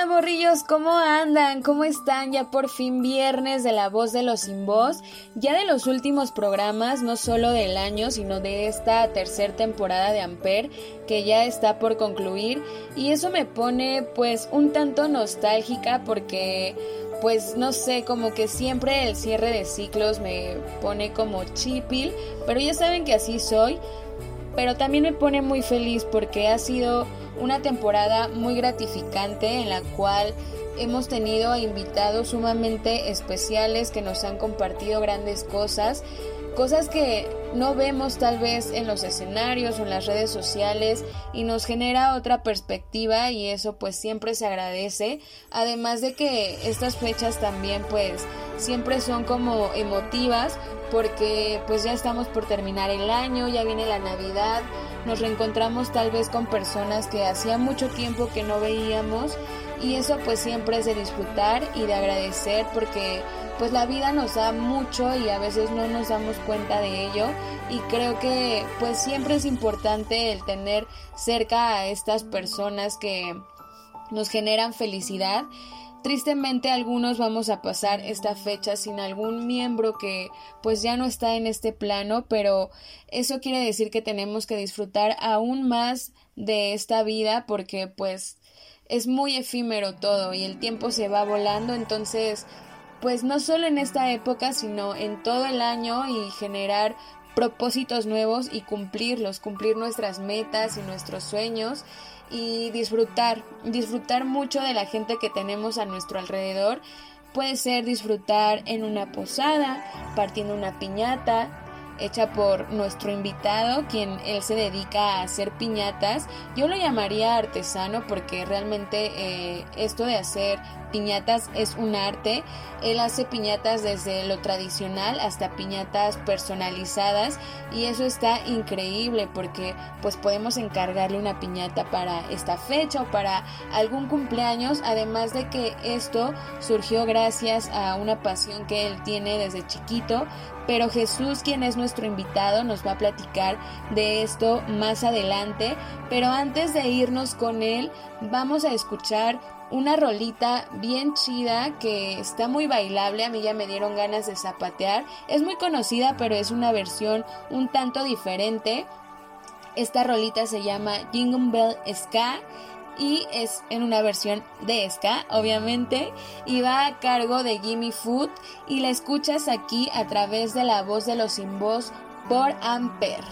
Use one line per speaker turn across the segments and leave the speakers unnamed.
Onda, morrillos? ¿Cómo andan? ¿Cómo están? Ya por fin viernes de la voz de los sin voz, ya de los últimos programas, no solo del año, sino de esta tercera temporada de Amper, que ya está por concluir. Y eso me pone pues un tanto nostálgica porque pues no sé, como que siempre el cierre de ciclos me pone como chipil, pero ya saben que así soy. Pero también me pone muy feliz porque ha sido una temporada muy gratificante en la cual hemos tenido invitados sumamente especiales que nos han compartido grandes cosas, cosas que no vemos tal vez en los escenarios o en las redes sociales y nos genera otra perspectiva y eso pues siempre se agradece, además de que estas fechas también pues siempre son como emotivas porque pues ya estamos por terminar el año, ya viene la Navidad, nos reencontramos tal vez con personas que hacía mucho tiempo que no veíamos y eso pues siempre es de disfrutar y de agradecer porque pues la vida nos da mucho y a veces no nos damos cuenta de ello. Y creo que pues siempre es importante el tener cerca a estas personas que nos generan felicidad. Tristemente algunos vamos a pasar esta fecha sin algún miembro que pues ya no está en este plano, pero eso quiere decir que tenemos que disfrutar aún más de esta vida porque pues es muy efímero todo y el tiempo se va volando, entonces pues no solo en esta época, sino en todo el año y generar propósitos nuevos y cumplirlos, cumplir nuestras metas y nuestros sueños y disfrutar, disfrutar mucho de la gente que tenemos a nuestro alrededor. Puede ser disfrutar en una posada, partiendo una piñata, hecha por nuestro invitado, quien él se dedica a hacer piñatas. Yo lo llamaría artesano porque realmente eh, esto de hacer piñatas es un arte. Él hace piñatas desde lo tradicional hasta piñatas personalizadas y eso está increíble porque pues podemos encargarle una piñata para esta fecha o para algún cumpleaños, además de que esto surgió gracias a una pasión que él tiene desde chiquito pero Jesús, quien es nuestro invitado, nos va a platicar de esto más adelante. Pero antes de irnos con él, vamos a escuchar una rolita bien chida que está muy bailable, a mí ya me dieron ganas de zapatear. Es muy conocida, pero es una versión un tanto diferente. Esta rolita se llama Jingle Bell Ska y es en una versión de ska, obviamente, y va a cargo de Jimmy Food y la escuchas aquí a través de la voz de los sin voz por Amper.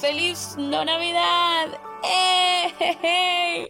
¡Feliz no Navidad! ¡Eh,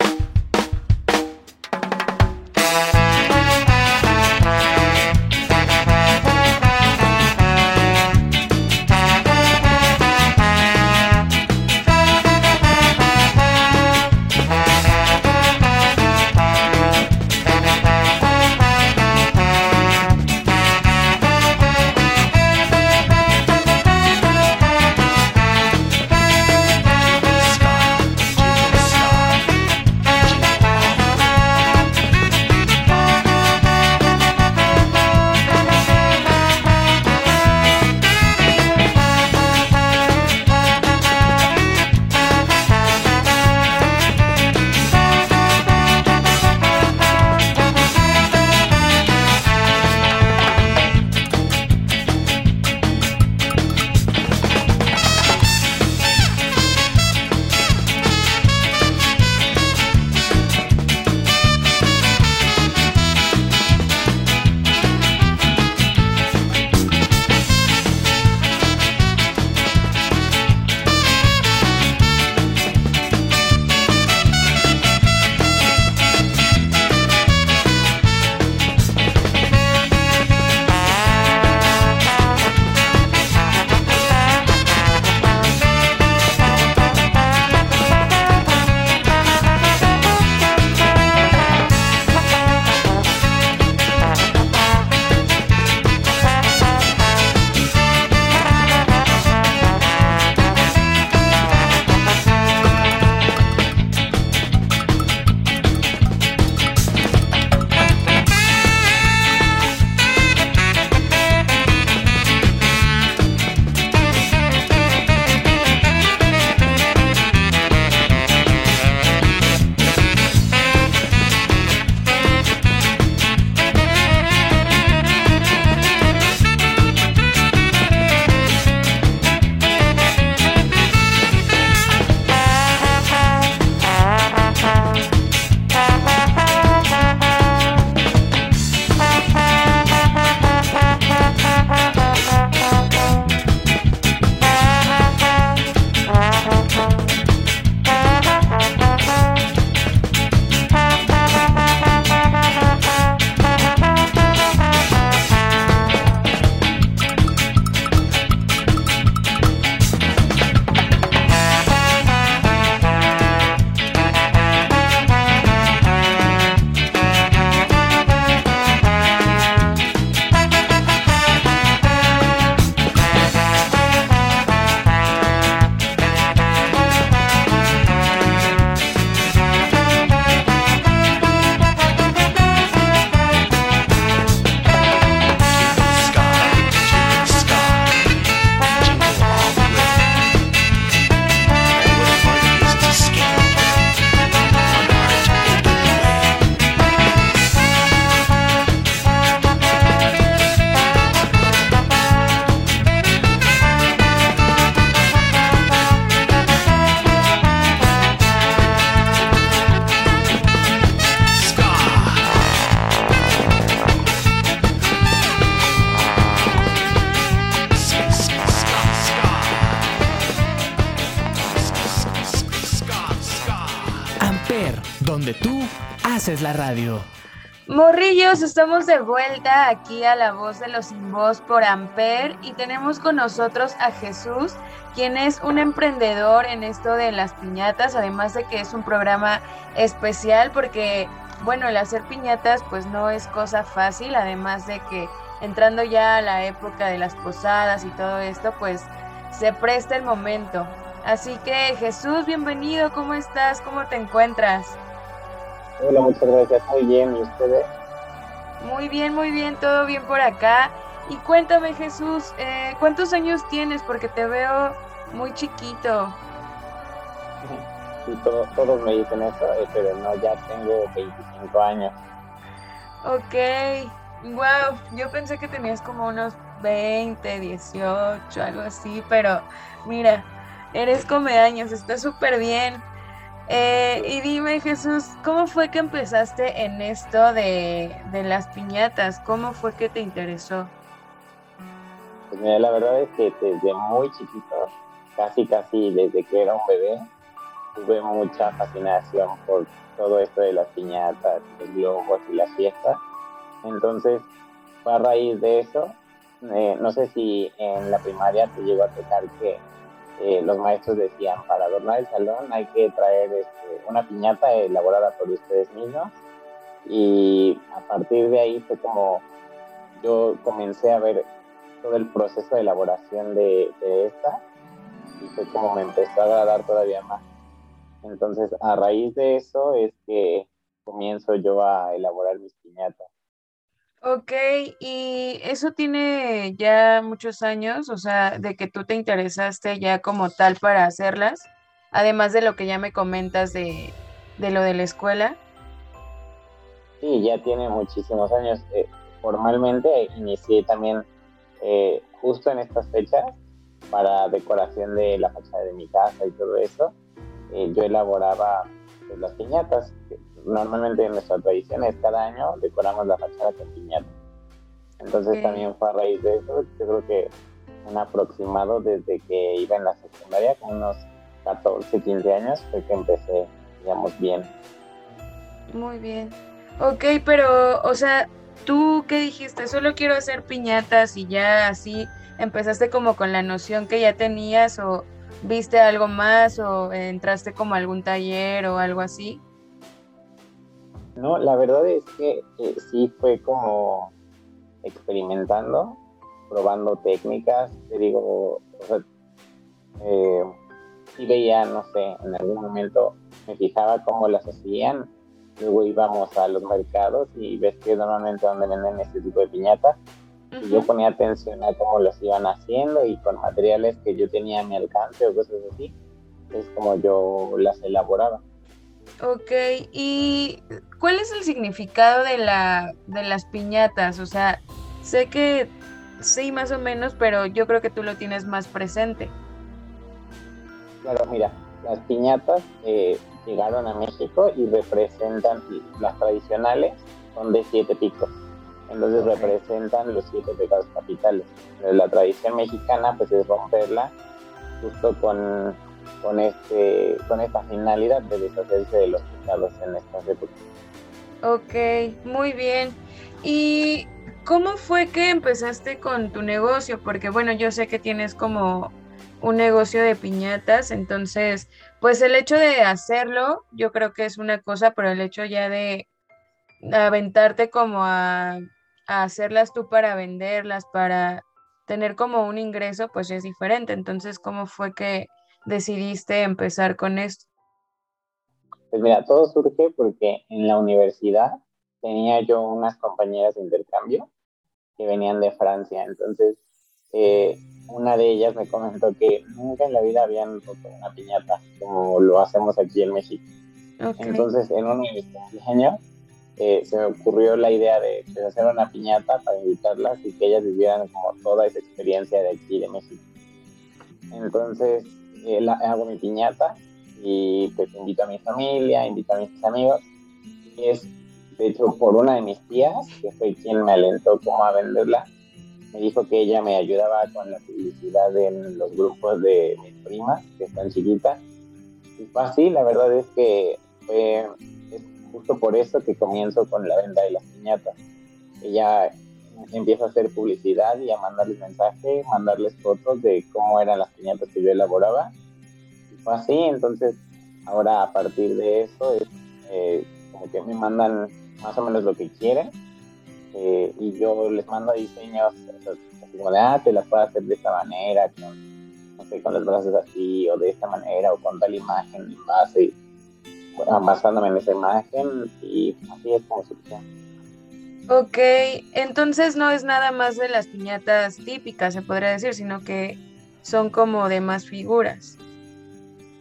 radio.
Morrillos, estamos de vuelta aquí a La Voz de los Sin Voz por Amper y tenemos con nosotros a Jesús, quien es un emprendedor en esto de las piñatas, además de que es un programa especial porque, bueno, el hacer piñatas pues no es cosa fácil, además de que entrando ya a la época de las posadas y todo esto, pues se presta el momento. Así que Jesús, bienvenido, ¿cómo estás? ¿Cómo te encuentras?
Hola, muchas gracias. Muy bien, ¿y ustedes?
Muy bien, muy bien, todo bien por acá. Y cuéntame, Jesús, eh, ¿cuántos años tienes? Porque te veo muy chiquito.
Sí, todos me dicen eso, eh, pero no, ya tengo 25 años.
Ok, wow, yo pensé que tenías como unos 20, 18, algo así, pero mira, eres come años, está súper bien. Eh, y dime, Jesús, ¿cómo fue que empezaste en esto de, las piñatas? ¿Cómo fue que te interesó?
Pues mira, la verdad es que desde muy chiquito, casi casi desde que era un bebé, tuve mucha fascinación por todo esto de las piñatas, los globos y las fiestas. Entonces, fue a raíz de eso, eh, no sé si en la primaria te llegó a tocar que eh, los maestros decían, para adornar el salón hay que traer este, una piñata elaborada por ustedes mismos. Y a partir de ahí fue como yo comencé a ver todo el proceso de elaboración de, de esta y fue como me empezó a agradar todavía más. Entonces, a raíz de eso es que comienzo yo a elaborar mis piñatas.
Ok, y eso tiene ya muchos años, o sea, de que tú te interesaste ya como tal para hacerlas, además de lo que ya me comentas de, lo de la escuela.
Sí, ya tiene muchísimos años. Eh, formalmente inicié también eh, justo en estas fechas para decoración de la fachada de mi casa y todo eso. Eh, yo elaboraba pues, las piñatas, normalmente en nuestra tradición es cada año decoramos la fachada con piñata. Entonces también fue a raíz de eso, yo creo que un aproximado desde que iba en la secundaria, con unos 14, 15 años, fue que empecé, digamos, bien.
Muy bien. Ok, pero, o sea, ¿tú qué dijiste? Solo quiero hacer piñatas y ya así empezaste como con la noción que ya tenías o viste algo más o entraste como a algún taller o algo así?
No, la verdad es que eh, sí fue como experimentando, probando técnicas, te digo, o sea, eh, sí veía, no sé, en algún momento me fijaba cómo las hacían, luego íbamos a los mercados y ves que normalmente donde venden este tipo de piñatas, y yo ponía atención a cómo las iban haciendo y con materiales que yo tenía a mi alcance o cosas así, es como yo las elaboraba.
Ok, ¿y cuál es el significado de, la, de las piñatas? O sea, sé que sí, más o menos, pero yo creo que tú lo tienes más presente.
Claro, mira, las piñatas eh, llegaron a México y representan las tradicionales, son de siete picos. Entonces representan los siete pecados capitales. La tradición mexicana pues es romperla justo con con, este, con esta finalidad de deshacerse de los pecados en estas épocas.
Ok, muy bien. ¿Y cómo fue que empezaste con tu negocio? Porque bueno, yo sé que tienes como un negocio de piñatas, entonces, pues el hecho de hacerlo, yo creo que es una cosa, pero el hecho ya de aventarte como a, a hacerlas tú para venderlas, para tener como un ingreso, pues es diferente. Entonces, ¿cómo fue que decidiste empezar con esto?
Pues mira, todo surge porque en la universidad tenía yo unas compañeras de intercambio que venían de Francia. Entonces, eh, una de ellas me comentó que nunca en la vida habían roto una piñata como lo hacemos aquí en México. Entonces, en un años eh, se me ocurrió la idea de, de, hacer una piñata para invitarlas y que ellas vivieran como toda esa experiencia de aquí de México. Entonces, eh, hago mi piñata y pues invito a mi familia, invito a mis amigos. Y es, de hecho, por una de mis tías, que fue quien me alentó como a venderla, me dijo que ella me ayudaba con la publicidad en los grupos de mis primas, que están chiquitas. Y fue así, la verdad es que fue justo por eso que comienzo con la venta de las piñatas. Ella empieza a hacer publicidad y a mandarles mensajes, mandarles fotos de cómo eran las piñatas que yo elaboraba. Y fue así, entonces ahora a partir de eso es eh, como que me mandan más o menos lo que quieren eh, y yo les mando diseños así como de, ah, te las puedo hacer de esta manera, con, no sé, con los brazos así o de esta manera o con tal imagen y base, basándome en esa imagen y así es como surgió.
Ok, entonces no es nada más de las piñatas típicas, se podría decir, sino que son como de más figuras.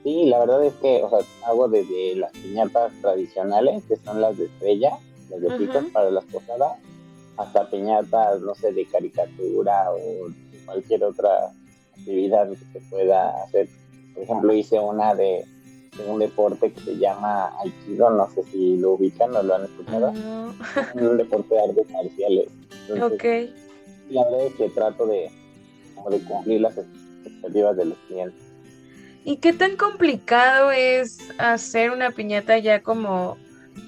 Sí, la verdad es que, o sea, hago desde las piñatas tradicionales, que son las de estrella, las de picos para las posadas, hasta piñatas, no sé, de caricatura o cualquier otra actividad que se pueda hacer. Por ejemplo, hice una de un deporte que se llama Aikido, no sé si lo ubican o lo han escuchado. un deporte de artes marciales.
ok.
La verdad es que trato de, de cumplir las expectativas de los clientes.
¿Y qué tan complicado es hacer una piñata ya como,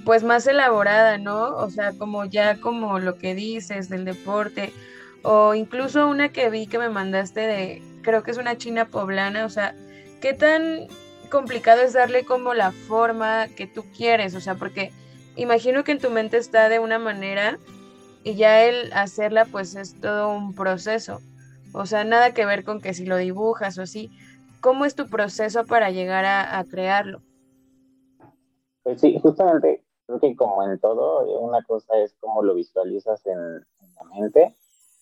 pues más elaborada, ¿no? O sea, como ya como lo que dices del deporte, o incluso una que vi que me mandaste de, creo que es una china poblana, o sea, ¿qué tan complicado es darle como la forma que tú quieres, o sea, porque imagino que en tu mente está de una manera y ya el hacerla pues es todo un proceso. O sea, nada que ver con que si lo dibujas o así, ¿cómo es tu proceso para llegar a, crearlo?
Pues sí, justamente creo que como en todo, una cosa es cómo lo visualizas en, en la mente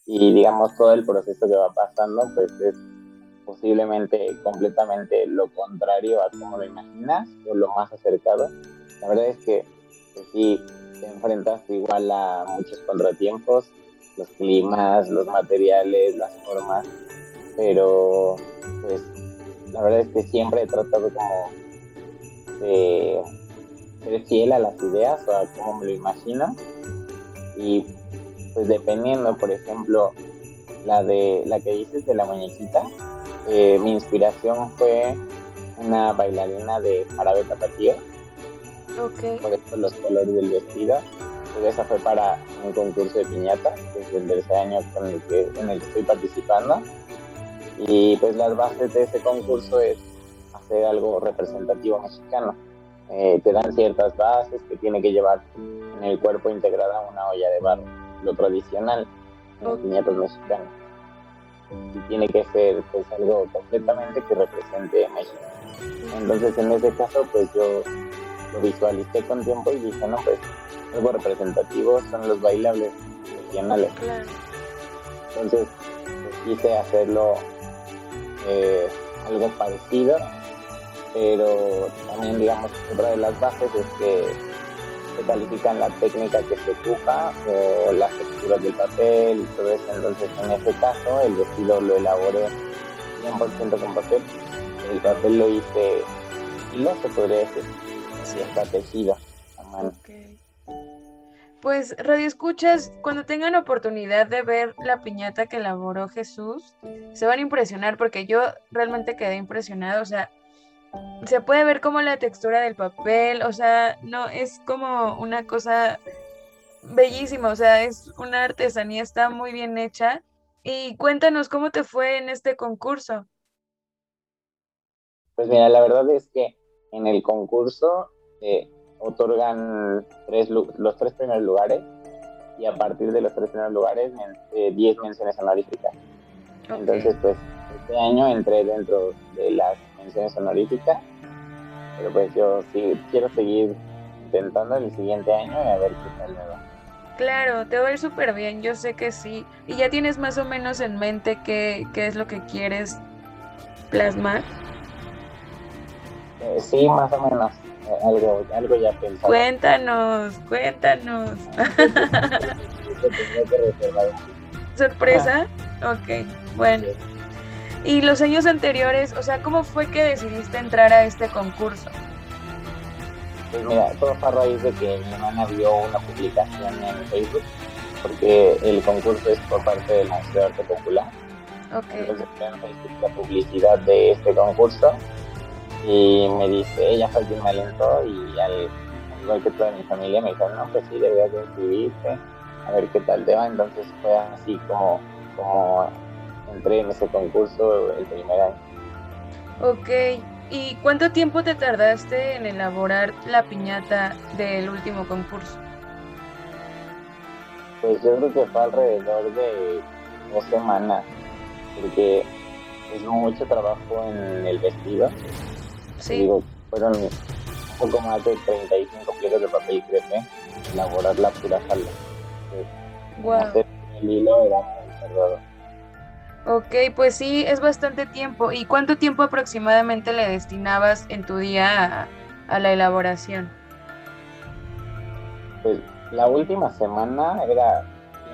y digamos todo el proceso que va pasando, pues es posiblemente completamente lo contrario a como lo imaginas o lo más acercado. La verdad es que, sí, te enfrentas igual a muchos contratiempos, los climas, los materiales, las formas, pero pues la verdad es que siempre he tratado como de ser fiel a las ideas o a cómo me lo imagino y pues dependiendo, por ejemplo, la de la que dices de la muñequita, eh, mi inspiración fue una bailarina de jarabe tapatío.
Okay.
Por eso los colores del vestido. Pues esa fue para un concurso de piñata, que es el tercer año con el que, en el que estoy participando. Y pues las bases de ese concurso es hacer algo representativo mexicano. Eh, te dan ciertas bases que tiene que llevar en el cuerpo integrada una olla de barro, lo tradicional en los piñatas mexicanos y tiene que ser pues algo completamente que represente México. Entonces en ese caso pues yo lo visualicé con tiempo y dije, no, pues algo representativo son los bailables regionales. Entonces pues, quise hacerlo eh, algo parecido, pero también digamos otra de las bases es que se califican la técnica que se ocupa o las texturas del papel y todo eso. Entonces, en este caso, el vestido lo elaboré 100% con papel. El papel lo hice lo se podría decir, así está tejido a mano.
Pues Radio Escuchas, cuando tengan oportunidad de ver la piñata que elaboró Jesús, se van a impresionar porque yo realmente quedé impresionado. O sea, se puede ver como la textura del papel, o sea, no, es como una cosa bellísima, o sea, es una artesanía, está muy bien hecha. Y cuéntanos cómo te fue en este concurso.
Pues mira, la verdad es que en el concurso eh, otorgan tres, los tres primeros lugares y a partir de los tres primeros lugares 10 eh, menciones honoríficas. Entonces, pues este año entré dentro de las menciones honoríficas, pero pues yo sí quiero seguir intentando el siguiente año y a ver qué tal me va.
Claro, te va a ir súper bien, yo sé que sí. ¿Y ya tienes más o menos en mente qué, qué es lo que quieres plasmar?
Eh, sí, más o menos. Eh, algo, algo ya pensado.
Cuéntanos, cuéntanos. ¿Sorpresa? Ok, bueno. Y los años anteriores, o sea, ¿cómo fue que decidiste entrar a este concurso?
Pues mira, todo fue a raíz de que mi hermana vio una publicación en Facebook, porque el concurso es por parte del Museo de Arte Popular.
Okay.
Entonces en Facebook la publicidad de este concurso y me dice, ella fue quien me alentó y al, igual que toda mi familia me dijo, no, pues sí, deberías de inscribirte, a ver qué tal te va. Entonces fue así como, como entré en ese concurso el primer año.
Ok, ¿y cuánto tiempo te tardaste en elaborar la piñata del último concurso?
Pues yo creo que fue alrededor de dos semanas, porque es mucho trabajo en el vestido. Sí. Digo, fueron un poco más de 35 kilos de papel crepe, elaborar la pura falda.
wow.
el hilo era muy tardado.
Ok, pues sí, es bastante tiempo. ¿Y cuánto tiempo aproximadamente le destinabas en tu día a, a la elaboración?
Pues la última semana era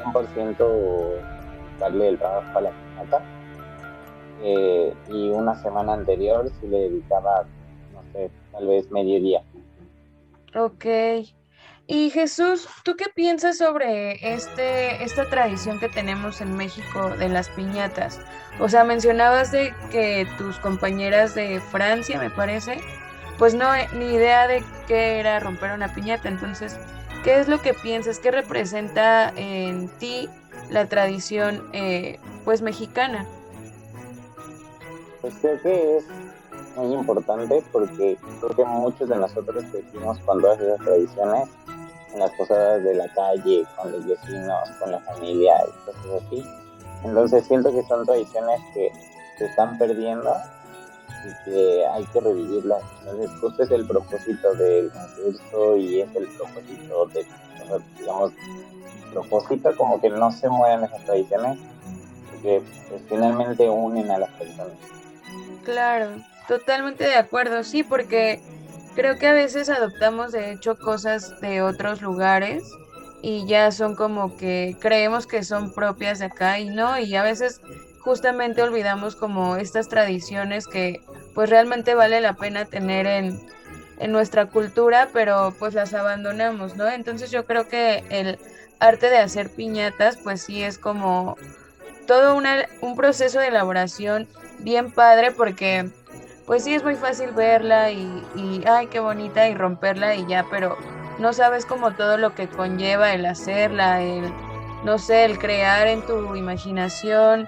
100% darle el trabajo a la piñata. Eh, y una semana anterior sí le dedicaba, no sé, tal vez mediodía.
Ok. Y Jesús, ¿tú qué piensas sobre este, esta tradición que tenemos en México de las piñatas? O sea, mencionabas de que tus compañeras de Francia, me parece, pues no, ni idea de qué era romper una piñata. Entonces, ¿Qué es lo que piensas? ¿Qué representa en ti la tradición eh, pues mexicana?
Pues creo que es muy importante porque creo que muchos de nosotros crecimos con todas esas tradiciones en las posadas de la calle, con los vecinos, con la familia y cosas así. Entonces siento que son tradiciones que se están perdiendo y que hay que revivirlas. Entonces, justo es el propósito del concurso y es el propósito de, digamos, propósito como que no se mueran esas tradiciones, porque pues, finalmente unen a las personas.
Claro, totalmente de acuerdo, sí, porque creo que a veces adoptamos de hecho cosas de otros lugares y ya son como que creemos que son propias de acá y no, y a veces justamente olvidamos como estas tradiciones que pues realmente vale la pena tener en, en nuestra cultura, pero pues las abandonamos, ¿no? Entonces yo creo que el arte de hacer piñatas pues sí es como todo una, un proceso de elaboración bien padre porque pues sí es muy fácil verla y, y ay qué bonita y romperla y ya, pero no sabes como todo lo que conlleva el hacerla, el no sé, el crear en tu imaginación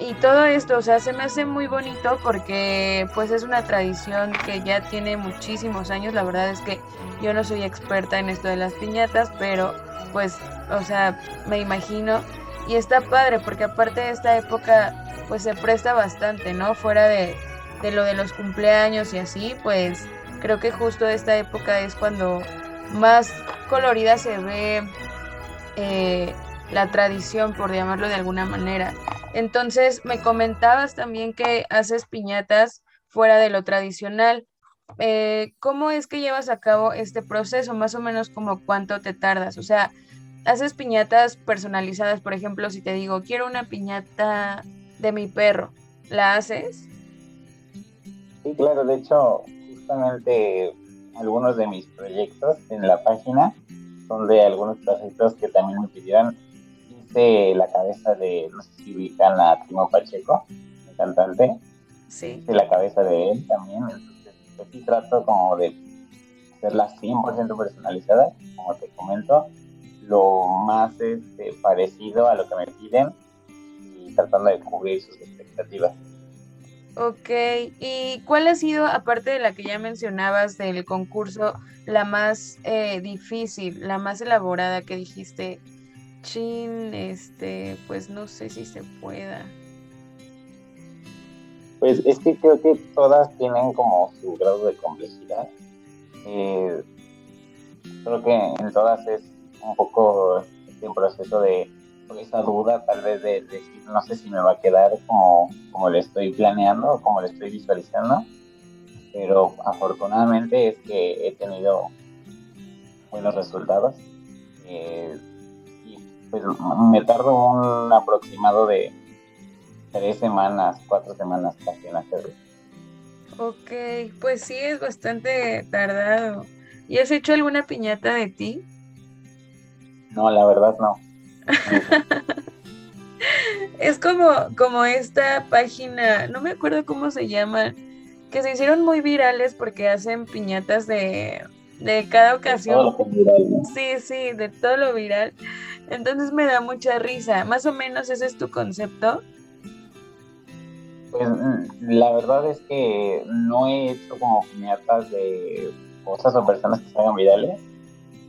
y todo esto, o sea, se me hace muy bonito porque pues es una tradición que ya tiene muchísimos años. La verdad es que yo no soy experta en esto de las piñatas, pero pues, o sea, me imagino. Y está padre porque aparte de esta época pues se presta bastante, ¿no? Fuera de, de lo de los cumpleaños y así, pues creo que justo esta época es cuando más colorida se ve eh, la tradición, por llamarlo de alguna manera. Entonces, me comentabas también que haces piñatas fuera de lo tradicional. Eh, ¿Cómo es que llevas a cabo este proceso? Más o menos como cuánto te tardas. O sea, haces piñatas personalizadas, por ejemplo, si te digo, quiero una piñata de mi perro, ¿la haces?
Sí, claro, de hecho, justamente algunos de mis proyectos en la página son de algunos proyectos que también me pidieron la cabeza de, no sé si ubican a Timo Pacheco, el cantante.
Sí.
la cabeza de él también. Entonces, pues sí trato como de hacerla 100% personalizada, como te comento, lo más este, parecido a lo que me piden y tratando de cubrir sus expectativas.
Ok, ¿y cuál ha sido, aparte de la que ya mencionabas del concurso, la más eh, difícil, la más elaborada que dijiste, chin, este, pues no sé si se pueda.
Pues es que creo que todas tienen como su grado de complejidad. Eh, creo que en todas es un poco este proceso de esa duda tal vez de, decir no sé si me va a quedar como, como le estoy planeando o como le estoy visualizando pero afortunadamente es que he tenido buenos resultados eh, pues me tardo un aproximado de tres semanas, cuatro semanas casi en hacerlo.
Ok, pues sí, es bastante tardado. ¿Y has hecho alguna piñata de ti?
No, la verdad no.
es como, como esta página, no me acuerdo cómo se llama, que se hicieron muy virales porque hacen piñatas de, de cada ocasión. Sí, sí, de todo lo viral. Entonces me da mucha risa. Más o menos ese es tu concepto.
Pues mm, la verdad es que no he hecho como piñatas de cosas o personas que se hagan virales.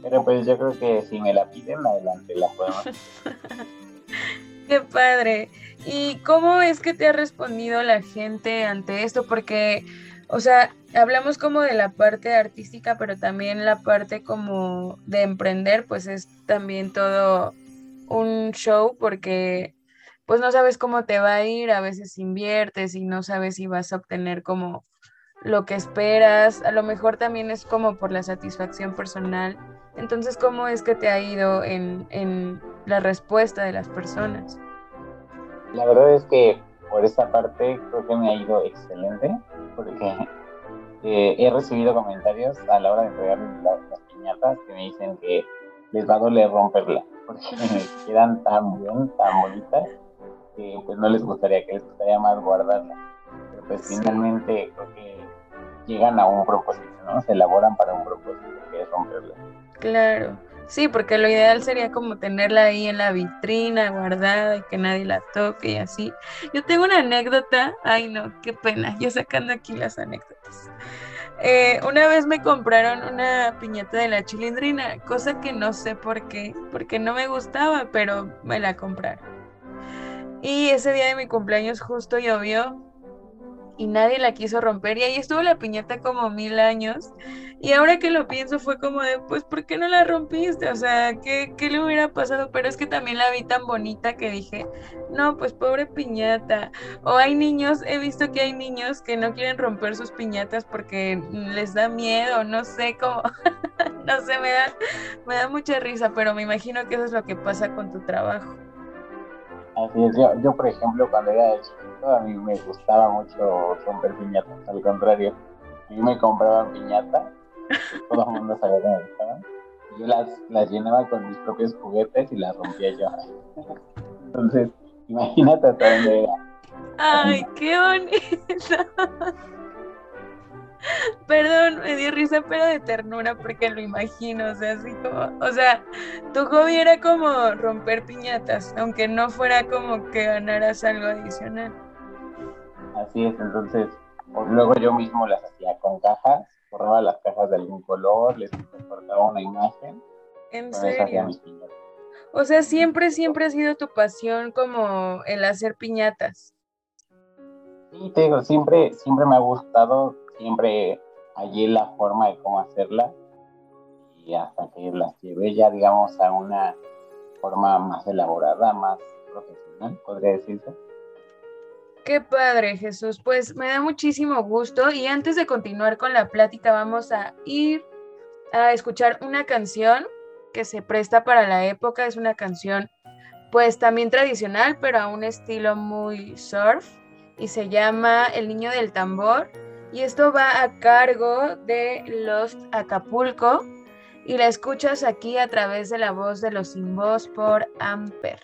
Pero pues yo creo que si me la piden, adelante la podemos.
Qué padre. ¿Y cómo es que te ha respondido la gente ante esto? Porque, o sea, hablamos como de la parte artística, pero también la parte como de emprender, pues es también todo un show porque pues no sabes cómo te va a ir, a veces inviertes y no sabes si vas a obtener como lo que esperas, a lo mejor también es como por la satisfacción personal. Entonces, ¿cómo es que te ha ido en, en la respuesta de las personas?
La verdad es que por esta parte creo que me ha ido excelente, porque eh, he recibido comentarios a la hora de entregar las, piñatas que me dicen que les va a doler romperla, porque quedan tan bien, tan bonitas, que pues no les gustaría, que les gustaría más guardarla. Pero pues finalmente creo que llegan a un propósito, ¿no? Se elaboran para un propósito, que es romperla.
Claro. Sí, porque lo ideal sería como tenerla ahí en la vitrina, guardada y que nadie la toque y así. Yo tengo una anécdota, ay no, qué pena, yo sacando aquí las anécdotas. Eh, una vez me compraron una piñata de la chilindrina, cosa que no sé por qué, porque no me gustaba, pero me la compraron. Y ese día de mi cumpleaños justo llovió y nadie la quiso romper y ahí estuvo la piñata como mil años y ahora que lo pienso fue como de pues ¿por qué no la rompiste? O sea, ¿qué, qué le hubiera pasado? Pero es que también la vi tan bonita que dije, no, pues pobre piñata. O hay niños, he visto que hay niños que no quieren romper sus piñatas porque les da miedo, no sé cómo, no sé, me da, me da mucha risa, pero me imagino que eso es lo que pasa con tu trabajo.
Así es, yo, yo por ejemplo cuando era a mí me gustaba mucho romper piñatas, al contrario, mí me compraban piñatas, todo el mundo sabía que me gustaban, yo las, las llenaba con mis propios juguetes y las rompía yo. Entonces, imagínate hasta dónde era.
Ay, qué bonito. Perdón, me dio risa, pero de ternura porque lo imagino, o sea, así como, o sea, tu hobby era como romper piñatas, aunque no fuera como que ganaras algo adicional.
Así es, entonces, luego yo mismo las hacía con cajas, borraba las cajas de algún color, les cortaba una imagen.
¿En serio? O sea, siempre, siempre ha sido tu pasión como el hacer piñatas.
Sí, te digo, siempre, siempre me ha gustado siempre hallé la forma de cómo hacerla y hasta que las llevé ya, digamos, a una forma más elaborada, más profesional, podría decirse.
Qué padre, Jesús. Pues me da muchísimo gusto y antes de continuar con la plática vamos a ir a escuchar una canción que se presta para la época. Es una canción pues también tradicional, pero a un estilo muy surf y se llama El Niño del Tambor y esto va a cargo de Lost Acapulco y la escuchas aquí a través de la voz de los sin voz por Amper.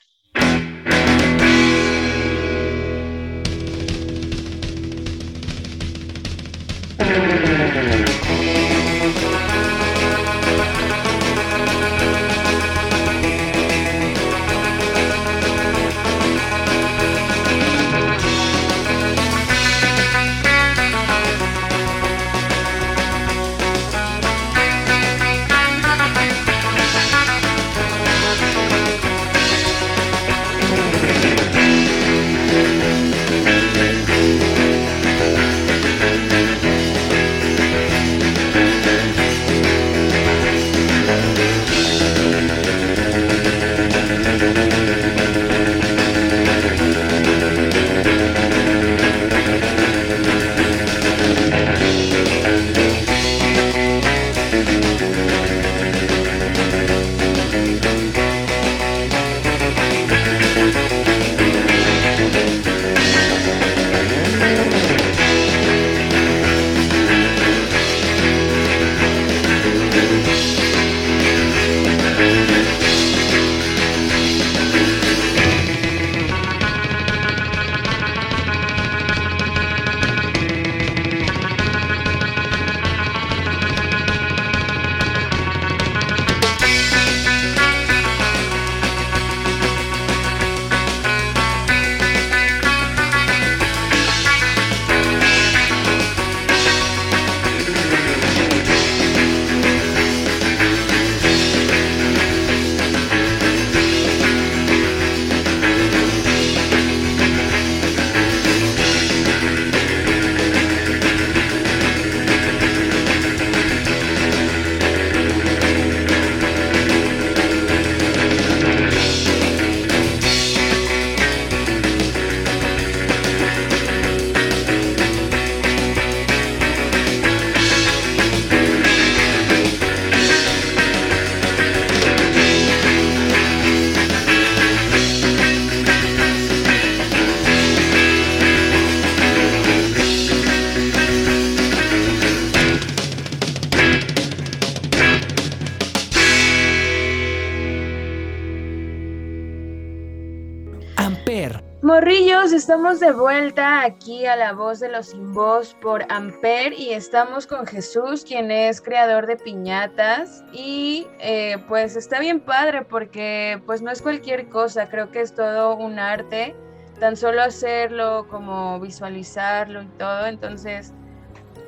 Estamos de vuelta aquí a la voz de los sin voz por Amper y estamos con Jesús, quien es creador de piñatas. Y eh, pues está bien padre porque pues no es cualquier cosa, creo que es todo un arte, tan solo hacerlo como visualizarlo y todo, entonces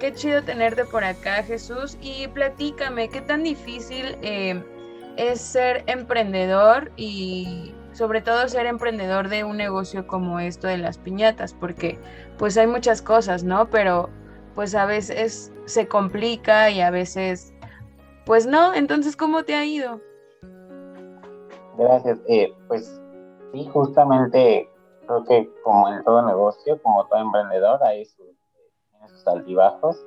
qué chido tenerte por acá Jesús. Y platícame, qué tan difícil eh, es ser emprendedor y sobre todo ser emprendedor de un negocio como esto de las piñatas, porque pues hay muchas cosas, ¿no? Pero pues a veces se complica y a veces pues no, entonces ¿cómo te ha ido?
Gracias, eh, pues sí, justamente creo que como en todo negocio, como todo emprendedor, hay sus, sus altibajos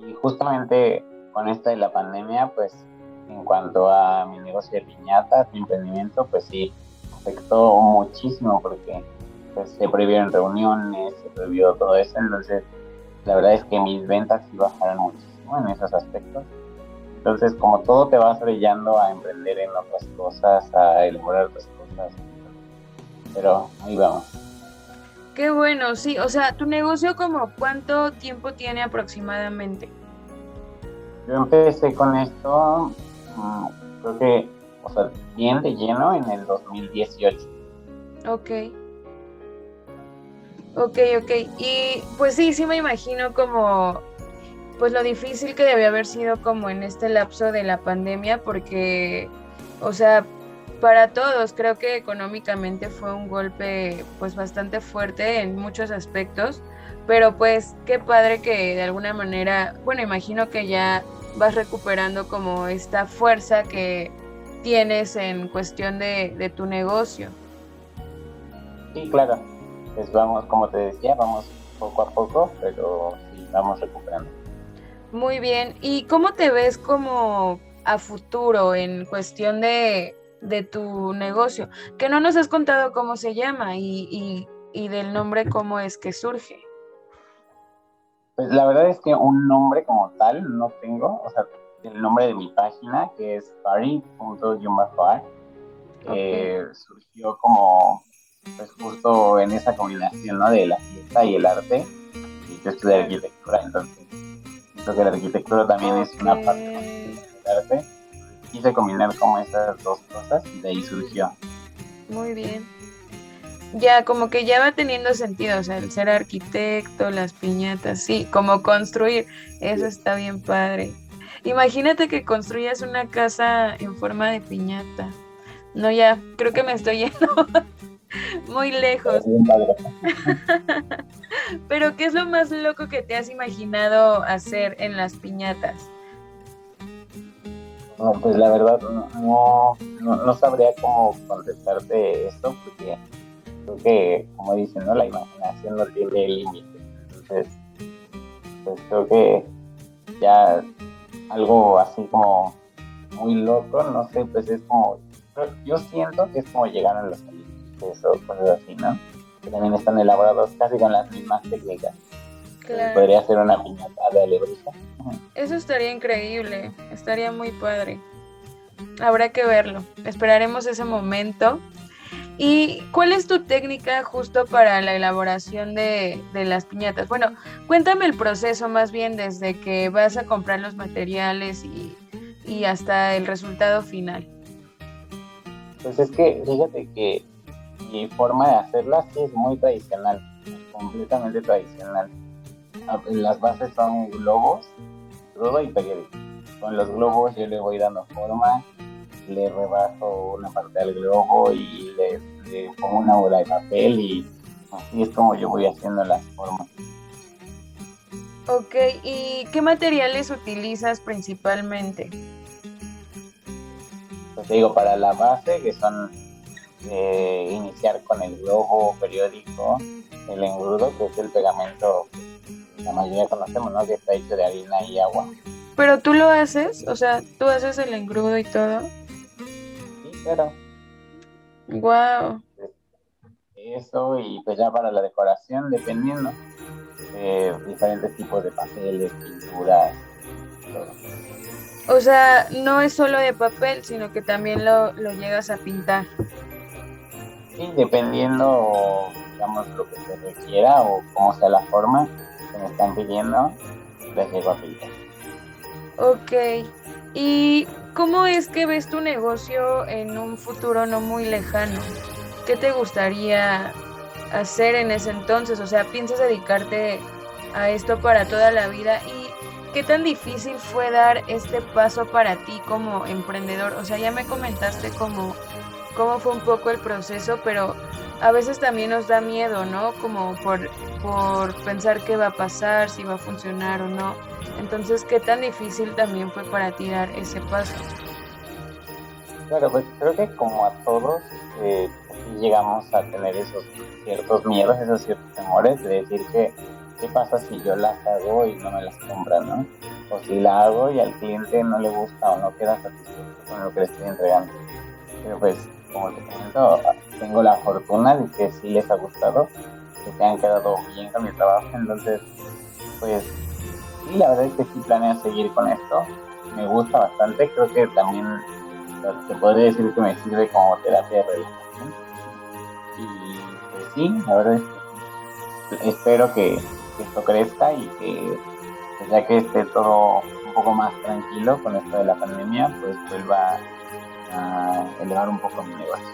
y justamente con esta de la pandemia, pues en cuanto a mi negocio de piñatas, mi emprendimiento, pues sí, afectó muchísimo porque pues, se prohibieron reuniones, se prohibió todo eso, entonces la verdad es que mis ventas sí bajaron muchísimo en esos aspectos. Entonces, como todo te vas brillando a emprender en otras cosas, a elaborar otras cosas. Pero ahí vamos.
Qué bueno, sí. O sea, ¿tu negocio como cuánto tiempo tiene aproximadamente?
Yo empecé con esto, mm, creo que o sea, bien de lleno en el 2018.
Ok. Ok, ok. Y pues sí, sí me imagino como, pues lo difícil que debe haber sido como en este lapso de la pandemia, porque, o sea, para todos creo que económicamente fue un golpe pues bastante fuerte en muchos aspectos, pero pues qué padre que de alguna manera, bueno, imagino que ya vas recuperando como esta fuerza que tienes en cuestión de, tu negocio.
Sí, claro. Pues vamos, como te decía, vamos poco a poco, pero sí, vamos recuperando.
Muy bien. ¿Y cómo te ves como a futuro en cuestión de, tu negocio? Que no nos has contado cómo se llama y, y del nombre cómo es que surge.
Pues la verdad es que un nombre como tal no tengo, o sea, el nombre de mi página, que es party.yumafar, que surgió como pues justo en esa combinación ¿no? de la fiesta y el arte. Y yo estudié arquitectura, entonces creo que la arquitectura también es una parte del arte. Quise combinar como esas dos cosas y de ahí surgió.
Muy bien. Ya, como que ya va teniendo sentido, o sea, el ser arquitecto, las piñatas, sí, como construir, eso está bien padre. Imagínate que construyas una casa en forma de piñata. No, ya, creo que me estoy yendo muy lejos. Pero, ¿qué es lo más loco que te has imaginado hacer en las piñatas?
No, pues la verdad no, no, sabría cómo contestarte esto porque creo que, como dicen, ¿no? la imaginación no tiene límite. Entonces, pues creo que ya algo así como muy loco, no sé, pues es como, yo siento que es como llegar a los alimentos o cosas así, ¿no? Que también están elaborados casi con las mismas técnicas. Claro. Podría ser una piñata de alebrija.
Eso estaría increíble, estaría muy padre. Habrá que verlo. Esperaremos ese momento ¿Y cuál es tu técnica justo para la elaboración de, las piñatas? Bueno, cuéntame el proceso más bien desde que vas a comprar los materiales y, hasta el resultado final.
Pues es que fíjate que mi forma de hacerlas es muy tradicional, completamente tradicional. Ah, las bases son globos, crudo y periódico. Con los globos yo le voy dando forma, le rebajo una parte del globo y le, pongo una bola de papel y así es como yo voy haciendo las formas.
Ok, ¿y qué materiales utilizas principalmente?
Pues digo, para la base, que son eh, iniciar con el globo periódico, el engrudo, que es el pegamento que la mayoría conocemos, ¿no? Que está hecho de harina y agua.
¿Pero tú lo haces? O sea, ¿tú haces el engrudo y todo?
Pero
Wow.
Eso y pues ya para la decoración, dependiendo, eh, diferentes tipos de papeles, pinturas,
O sea, no es solo de papel, sino que también lo, lo llegas a pintar.
Sí, dependiendo, digamos, lo que se requiera o cómo sea la forma que me están pidiendo, les llego a pintar.
Ok. ¿Y cómo es que ves tu negocio en un futuro no muy lejano? ¿Qué te gustaría hacer en ese entonces? O sea, ¿piensas dedicarte a esto para toda la vida? ¿Y qué tan difícil fue dar este paso para ti como emprendedor? O sea, ya me comentaste cómo, cómo fue un poco el proceso, pero a veces también nos da miedo, ¿no? Como por, por pensar qué va a pasar, si va a funcionar o no. Entonces, ¿qué tan difícil también fue para ti dar ese paso?
Claro, pues creo que como a todos eh, llegamos a tener esos ciertos miedos, esos ciertos temores de decir que qué pasa si yo las hago y no me las compran, ¿no? O si la hago y al cliente no le gusta o no queda satisfecho con lo que le estoy entregando. Pero pues, como te comento, tengo la fortuna de que sí les ha gustado, que se han quedado bien con mi trabajo, entonces, pues, sí, la verdad es que sí planeo seguir con esto. Me gusta bastante, creo que también te podría decir que me sirve como terapia de relajación. Y pues sí, la verdad es que espero que, esto crezca y que pues, ya que esté todo un poco más tranquilo con esto de la pandemia, pues vuelva a elevar un poco mi negocio.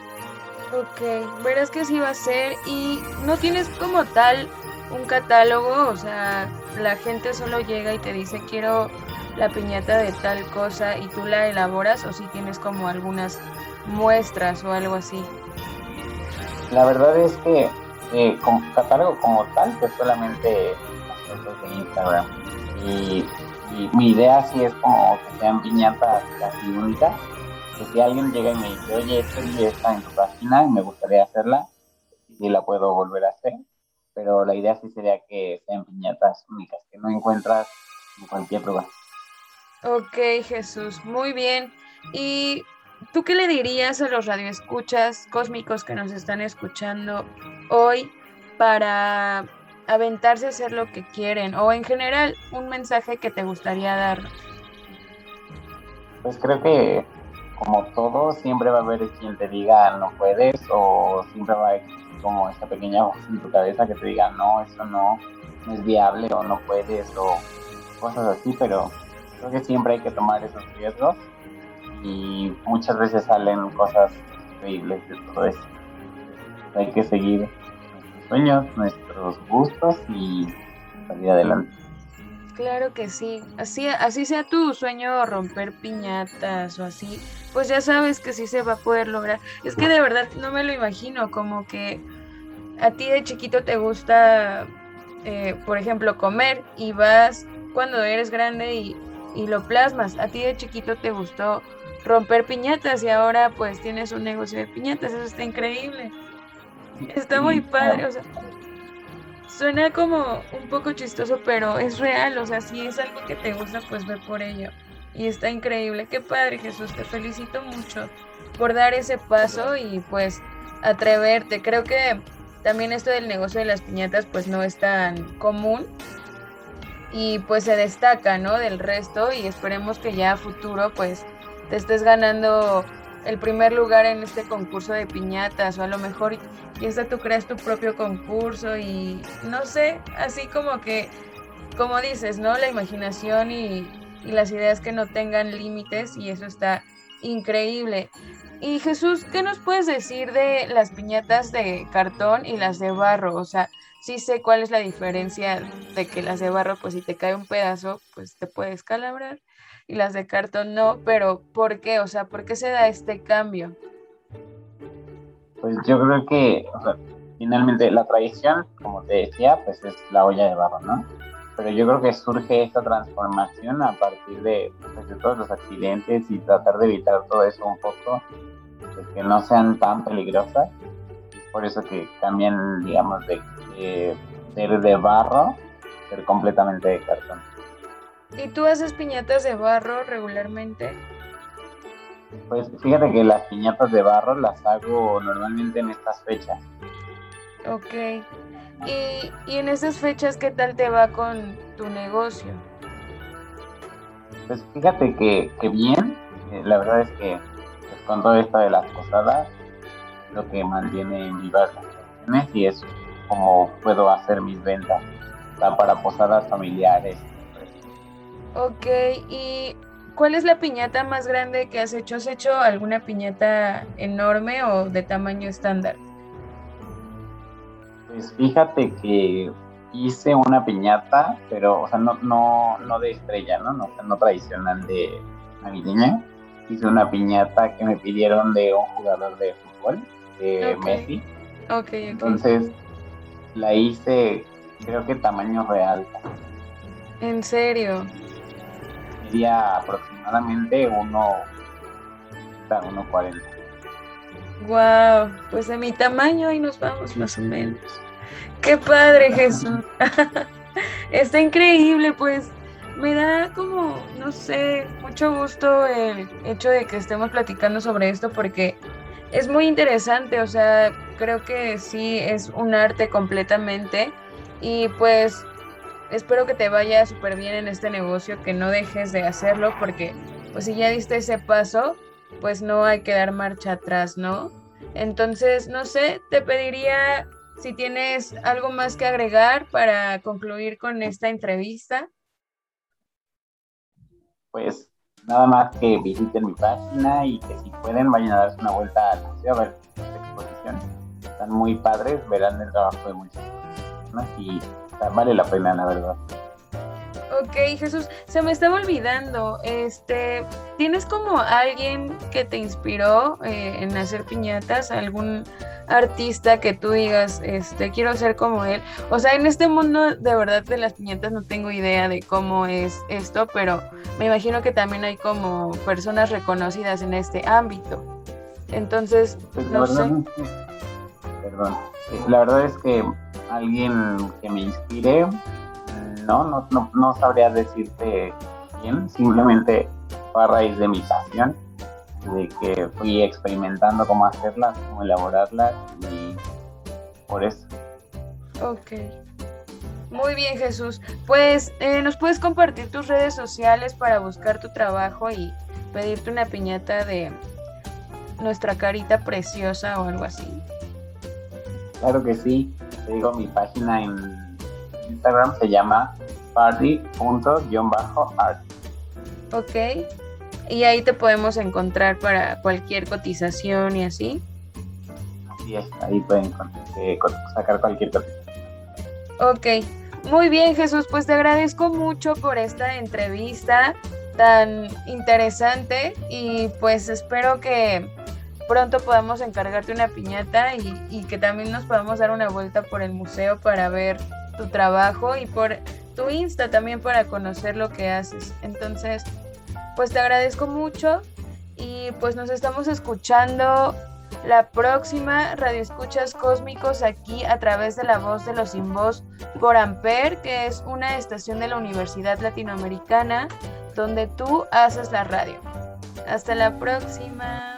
Ok, verás que sí va a ser y no tienes como tal un catálogo, o sea, la gente solo llega y te dice quiero la piñata de tal cosa y tú la elaboras o si tienes como algunas muestras o algo así.
La verdad es que eh, catálogo como tal, pues solamente las fotos de Instagram. Y, mi idea sí es como que sean piñatas casi únicas. Que si alguien llega y me dice, oye, esto está en tu página y me gustaría hacerla, y la puedo volver a hacer. Pero la idea sí sería que sean piñatas únicas, que no encuentras en cualquier lugar.
Ok, Jesús, muy bien. ¿Y tú qué le dirías a los radioescuchas cósmicos que nos están escuchando hoy para aventarse a hacer lo que quieren? O en general, un mensaje que te gustaría darnos.
Pues creo que como todo, siempre va a haber quien te diga no puedes o siempre va a haber como esta pequeña voz en tu cabeza que te diga no, eso no, es viable o no puedes o cosas así, pero creo que siempre hay que tomar esos riesgos y muchas veces salen cosas increíbles de todo eso. Hay que seguir nuestros sueños, nuestros gustos y salir adelante.
Claro que sí, así, así sea tu sueño romper piñatas o así, pues ya sabes que sí se va a poder lograr. Es que de verdad no me lo imagino, como que a ti de chiquito te gusta, eh, por ejemplo, comer y vas cuando eres grande y y lo plasmas. A ti de chiquito te gustó romper piñatas y ahora pues tienes un negocio de piñatas, eso está increíble. Está muy padre, o sea, suena como un poco chistoso, pero es real, o sea, si es algo que te gusta, pues ve por ello. Y está increíble, qué padre Jesús, te felicito mucho por dar ese paso y pues atreverte. Creo que también esto del negocio de las piñatas pues no es tan común y pues se destaca, ¿no? Del resto y esperemos que ya a futuro pues te estés ganando el primer lugar en este concurso de piñatas o a lo mejor piensa tú creas tu propio concurso y no sé, así como que, como dices, ¿no? La imaginación y, y las ideas que no tengan límites y eso está increíble. Y Jesús, ¿qué nos puedes decir de las piñatas de cartón y las de barro? O sea, sí sé cuál es la diferencia de que las de barro, pues si te cae un pedazo, pues te puedes calabrar y las de cartón no, pero ¿por qué? O sea, ¿por qué se da este cambio?
Pues yo creo que, finalmente la tradición, como te decía, pues es la olla de barro, ¿no? Pero yo creo que surge esta transformación a partir de, pues, de todos los accidentes y tratar de evitar todo eso un poco, pues, que no sean tan peligrosas. Por eso que cambian, digamos, de eh, ser de barro, ser completamente de cartón.
¿Y tú haces piñatas de barro regularmente?
Pues fíjate que las piñatas de barro las hago normalmente en estas fechas.
Ok. ¿Y, y en esas fechas qué tal te va con tu negocio?
Pues fíjate que, que bien. Eh, la verdad es que pues, con todo esto de las posadas, lo que mantiene vivas las y es como puedo hacer mis ventas para posadas familiares.
Ok, ¿y cuál es la piñata más grande que has hecho? ¿Has hecho alguna piñata enorme o de tamaño estándar?
Pues fíjate que hice una piñata, pero, o sea, no, no, no de estrella, ¿no? No, no tradicional de navideña. Hice una piñata que me pidieron de un jugador de fútbol, de Messi.
Ok,
Entonces, la hice, creo que tamaño real.
¿En serio?
Medía aproximadamente uno, uno cuarenta.
Wow, pues de mi tamaño ahí nos vamos más o menos. Qué padre, Jesús. Está increíble, pues me da como, no sé, mucho gusto el hecho de que estemos platicando sobre esto porque es muy interesante, o sea, creo que sí es un arte completamente y pues espero que te vaya súper bien en este negocio, que no dejes de hacerlo porque pues si ya diste ese paso, pues no hay que dar marcha atrás, ¿no? Entonces, no sé, te pediría si tienes algo más que agregar para concluir con esta entrevista.
Pues nada más que visiten mi página y que si pueden vayan a darse una vuelta al museo a ver esta exposición. Están muy padres, verán el trabajo de muchas personas y vale la pena, la verdad.
Ok, Jesús, se me estaba olvidando, este, ¿tienes como alguien que te inspiró eh, en hacer piñatas? ¿Algún artista que tú digas, este, quiero ser como él? O sea, en este mundo de verdad de las piñatas no tengo idea de cómo es esto, pero me imagino que también hay como personas reconocidas en este ámbito. Entonces, pues no sé.
Perdón. La verdad es que alguien que me inspire no, no, no, no sabría decirte bien, simplemente fue a raíz de mi pasión, de que fui experimentando cómo hacerlas, cómo elaborarlas y por eso.
Ok. Muy bien, Jesús. Pues, eh, ¿nos puedes compartir tus redes sociales para buscar tu trabajo y pedirte una piñata de nuestra carita preciosa o algo así?
Claro que sí. Te digo, mi página en Instagram se llama party.art.
Ok. Y ahí te podemos encontrar para cualquier cotización y así.
Así es, ahí pueden eh, sacar cualquier cotización.
Ok. Muy bien, Jesús, pues te agradezco mucho por esta entrevista tan interesante y pues espero que pronto podamos encargarte una piñata y, que también nos podamos dar una vuelta por el museo para ver tu trabajo y por tu Insta también para conocer lo que haces. Entonces, pues te agradezco mucho y pues nos estamos escuchando la próxima Radio Escuchas Cósmicos aquí a través de la voz de los sin voz por Amper, que es una estación de la Universidad Latinoamericana donde tú haces la radio. Hasta la próxima.